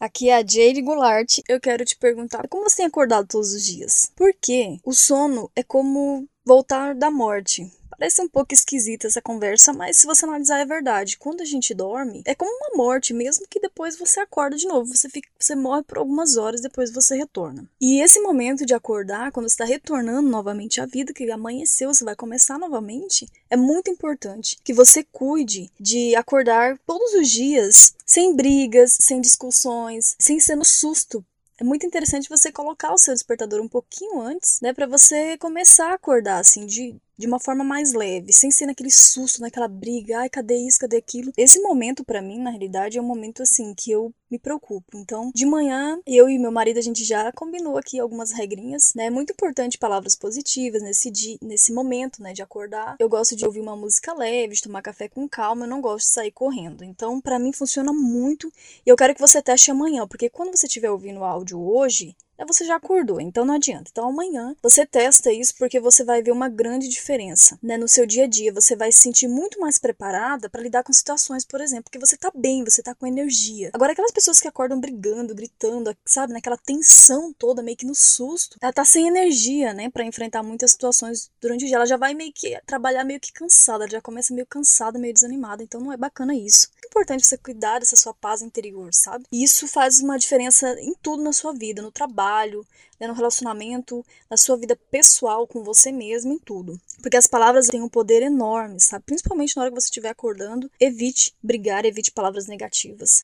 Aqui é a Jade Goulart. Eu quero te perguntar como você tem acordado todos os dias? Porque o sono é como voltar da morte. Parece um pouco esquisita essa conversa, mas se você analisar é verdade. Quando a gente dorme, é como uma morte, mesmo que depois você acorda de novo. Você, fica, você morre por algumas horas, depois você retorna. E esse momento de acordar, quando você está retornando novamente à vida, que amanheceu, você vai começar novamente, é muito importante que você cuide de acordar todos os dias sem brigas, sem discussões, sem ser no susto é muito interessante você colocar o seu despertador um pouquinho antes, né, para você começar a acordar assim de de uma forma mais leve, sem ser naquele susto, naquela briga, ai, cadê isso, cadê aquilo. Esse momento para mim, na realidade, é um momento assim que eu me preocupo. Então, de manhã, eu e meu marido a gente já combinou aqui algumas regrinhas, né? É muito importante palavras positivas nesse dia, nesse momento, né, de acordar. Eu gosto de ouvir uma música leve, de tomar café com calma, eu não gosto de sair correndo. Então, para mim funciona muito e eu quero que você teste amanhã, porque quando você estiver ouvindo o áudio hoje, você já acordou, então não adianta. Então amanhã você testa isso porque você vai ver uma grande diferença, né, no seu dia a dia. Você vai se sentir muito mais preparada para lidar com situações, por exemplo, que você tá bem, você tá com energia. Agora aquelas pessoas que acordam brigando, gritando, sabe, naquela tensão toda, meio que no susto, ela tá sem energia, né, para enfrentar muitas situações durante o dia. Ela já vai meio que trabalhar meio que cansada, ela já começa meio cansada, meio desanimada. Então não é bacana isso. É importante você cuidar dessa sua paz interior, sabe? E isso faz uma diferença em tudo na sua vida, no trabalho trabalho, né, no relacionamento, na sua vida pessoal com você mesmo, em tudo. Porque as palavras têm um poder enorme, sabe? Principalmente na hora que você estiver acordando, evite brigar, evite palavras negativas.